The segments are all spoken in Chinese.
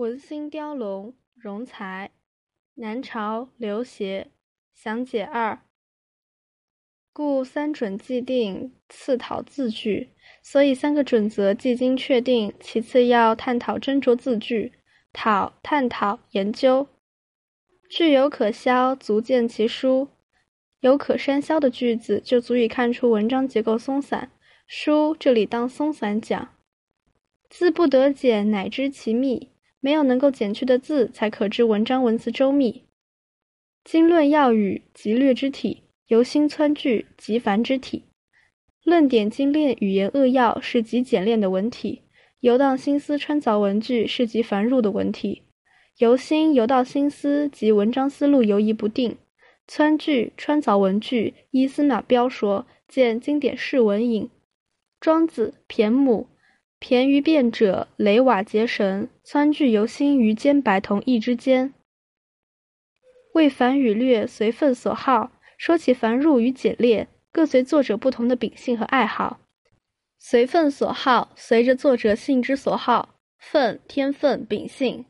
文心雕龙，荣才。南朝刘协。详解二。故三准既定，次讨字句。所以三个准则既经确定，其次要探讨斟酌字句，讨、探讨、研究。句有可消，足见其疏；有可删消的句子，就足以看出文章结构松散。疏这里当松散讲。字不得解，乃知其密。没有能够减去的字，才可知文章文词周密。经论要语，即略之体；由心穿句，即繁之体。论点精炼，语言扼要，是极简练的文体；游荡心思，穿凿文句，是极繁缛的文体。由心游到心思，及文章思路游移不定；穿句、穿凿文句，依司马彪说，见经典释文引。庄子骈母。骈于辩者，雷瓦结绳，撺句由心于兼白同义之间。为繁与略，随份所好。说起繁缛与简略，各随作者不同的秉性和爱好。随份所好，随着作者性之所好。份天分秉性。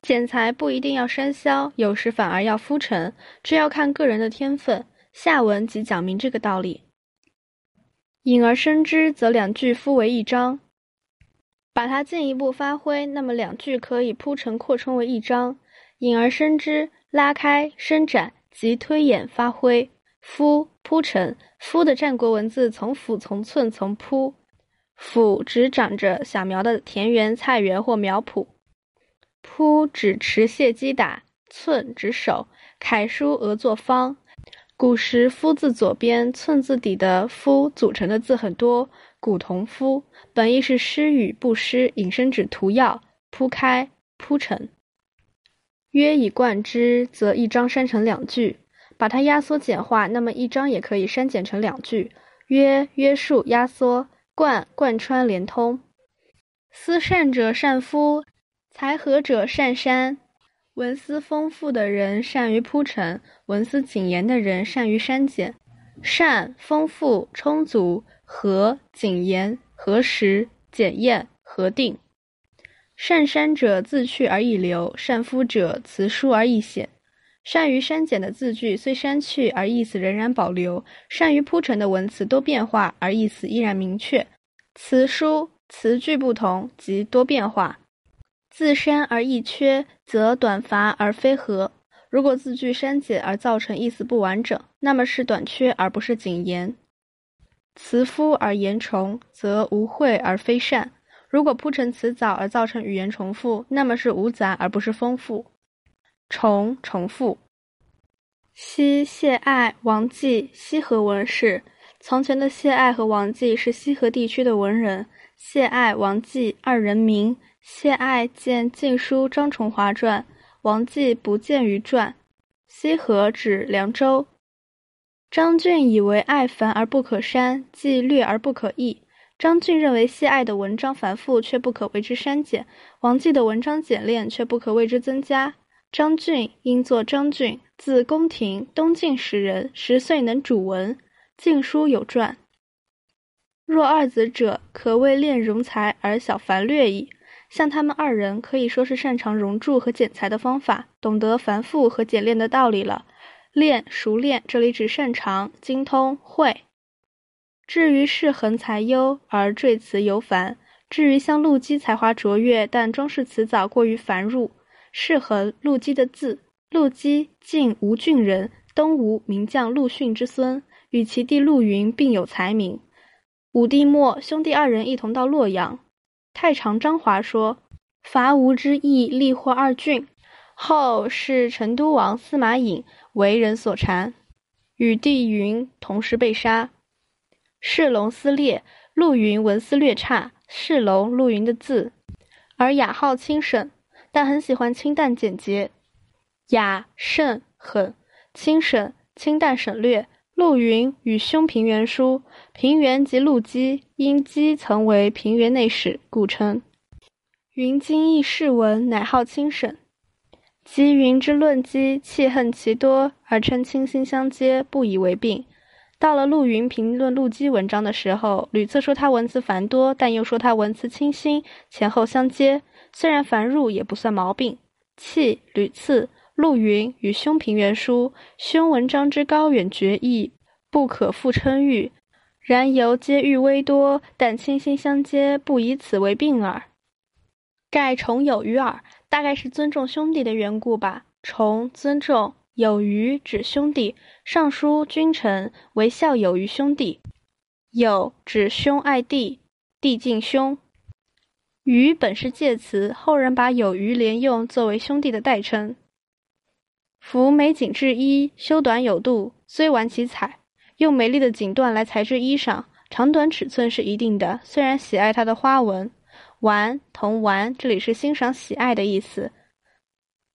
剪裁不一定要删削，有时反而要敷陈，这要看个人的天分。下文即讲明这个道理。引而生之，则两句敷为一章。把它进一步发挥，那么两句可以铺陈扩充为一章，引而生之，拉开伸展及推演发挥。夫铺陈，夫的战国文字从甫从寸从铺，甫指长着小苗的田园菜园或苗圃，铺指持械击打，寸指手，楷书额作方。古时夫字左边寸字底的夫组成的字很多，古同夫，本意是施与不施，引申指涂药、铺开、铺陈。约以贯之，则一章删成两句，把它压缩简化，那么一章也可以删减成两句。约约束压缩，贯贯穿连通。思善者善夫，才和者善删。文思丰富的人善于铺陈，文思谨严的人善于删减。善、丰富、充足、和、谨严、核实、检验、核定。善删者自去而易留，善夫者辞疏而易显。善于删减的字句虽删去而意思仍然保留，善于铺陈的文词多变化而意思依然明确。词疏词句不同即多变化。字删而易缺，则短乏而非合；如果字句删减而造成意思不完整，那么是短缺而不是谨言。词敷而言重，则无秽而非善；如果铺陈词藻而造成语言重复，那么是无杂而不是丰富。重重复。西谢爱、王继，西河文士。从前的谢爱和王继是西河地区的文人。谢爱、王继二人名。谢爱见《晋书·张崇华传》，王继不见于传。西河指凉州。张俊以为爱繁而不可删，既略而不可易。张俊认为谢爱的文章繁复，却不可为之删减；王继的文章简练，却不可为之增加。张俊因作张俊，字公庭，东晋时人，十岁能主文，《晋书》有传。若二子者，可谓练容才而小繁略矣。像他们二人，可以说是擅长熔铸和剪裁的方法，懂得繁复和简练的道理了。练、熟练，这里指擅长、精通、会。至于世恒才优而赘词尤繁，至于像陆机才华卓越，但装饰词藻过于繁缛。世恒，陆机的字。陆机，晋吴郡人，东吴名将陆逊之孙，与其弟陆云并有才名。武帝末，兄弟二人一同到洛阳。太常张华说：“伐吴之役，力获二郡。后是成都王司马颖为人所缠，与弟云同时被杀。世龙撕裂，陆云文思略差。世龙，陆云的字，而雅号清省，但很喜欢清淡简洁。雅慎狠，清省清淡省略。陆云与兄平原书。”平原即陆机，因机曾为平原内史，故称。云经义士文，乃号清省。及云之论机，气恨其多，而称清心相接，不以为病。到了陆云评论陆机文章的时候，屡次说他文字繁多，但又说他文字清新，前后相接。虽然繁入也不算毛病。气、屡次、陆云与兄平原书，兄文章之高远绝异，不可复称誉。然犹皆欲微多，但亲心相接，不以此为病耳。盖崇有余耳，大概是尊重兄弟的缘故吧。崇尊重有余指兄弟，尚书君臣为孝友于兄弟。有指兄爱弟，弟敬兄。余本是介词，后人把有余连用，作为兄弟的代称。夫美锦制衣，修短有度，虽玩其彩，用美丽的锦缎来裁制衣裳，长短尺寸是一定的。虽然喜爱它的花纹，玩同玩，这里是欣赏喜爱的意思。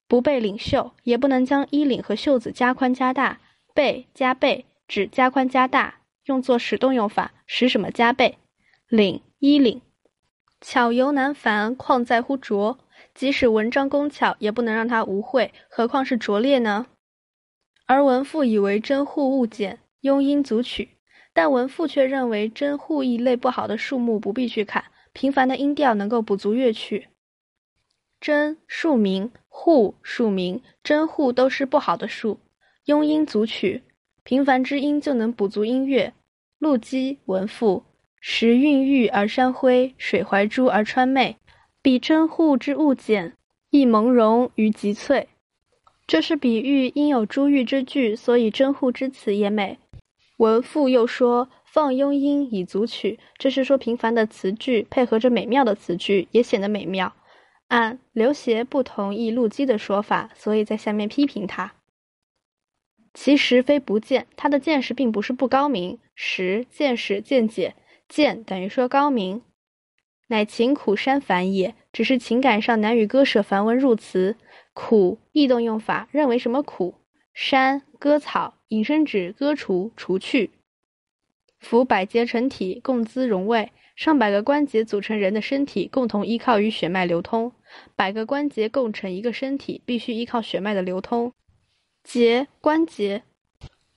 不备领袖，也不能将衣领和袖子加宽加大。备加倍指加宽加大。用作使动用法，使什么加倍？领衣领，巧尤难繁，况在乎拙？即使文章工巧，也不能让它无秽，何况是拙劣呢？而文赋以为真户勿减，庸音足取，但文赋却认为真户一类不好的数目不必去砍，平凡的音调能够补足乐曲。真树名，户树名，真户都是不好的数，庸音足取。平凡之音就能补足音乐。陆机文赋，时韵玉而山辉，水怀珠而川媚，比真护之物简，亦朦胧于极翠。这是比喻因有珠玉之句，所以真护之词也美。文赋又说放庸音以足取，这是说平凡的词句配合着美妙的词句也显得美妙。按刘勰不同意陆机的说法，所以在下面批评他。其实非不见，他的见识并不是不高明。识见识见解，见等于说高明，乃情苦山繁也。只是情感上难与割舍繁文入词。苦异动用法，认为什么苦？山割草，引申指割除、除去。夫百节成体，共滋荣卫。上百个关节组成人的身体，共同依靠于血脉流通。百个关节构成一个身体，必须依靠血脉的流通。节关节，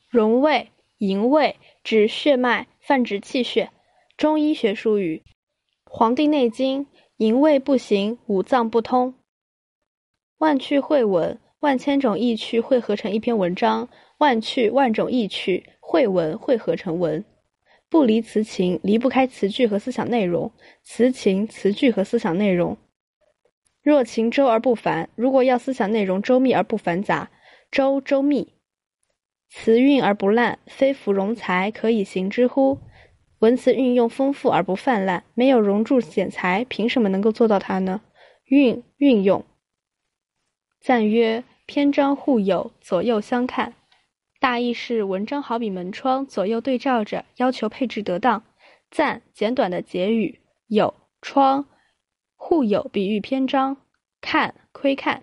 荣卫营卫指血脉，泛指气血。中医学术语，《黄帝内经》营卫不行，五脏不通。万趣汇文，万千种意趣汇合成一篇文章。万趣万种意趣汇文汇合成文，不离词情，离不开词句和思想内容。词情词句和思想内容，若情周而不繁，如果要思想内容周密而不繁杂。周周密，词韵而不烂，非芙蓉才可以行之乎？文词运用丰富而不泛滥，没有熔铸剪裁，凭什么能够做到它呢？运运用，赞曰：篇章互有，左右相看。大意是文章好比门窗，左右对照着，要求配置得当。赞简短的结语，有窗，互有比喻篇章，看窥看。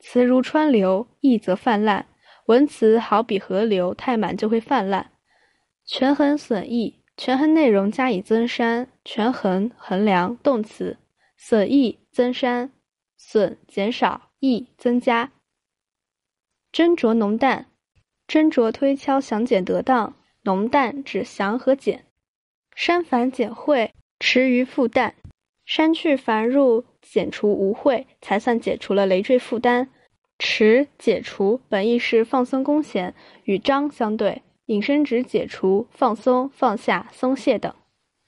词如川流，溢则泛滥。文词好比河流，太满就会泛滥。权衡损益，权衡内容加以增删。权衡衡量动词，损益增删，损减少，益增加。斟酌浓淡，斟酌推敲详简得当。浓淡指详和简。删繁减晦，迟于复淡。删去繁入，减除无秽，才算解除了累赘负担。持解除本意是放松弓弦，与张相对，引申指解除、放松、放下、松懈等。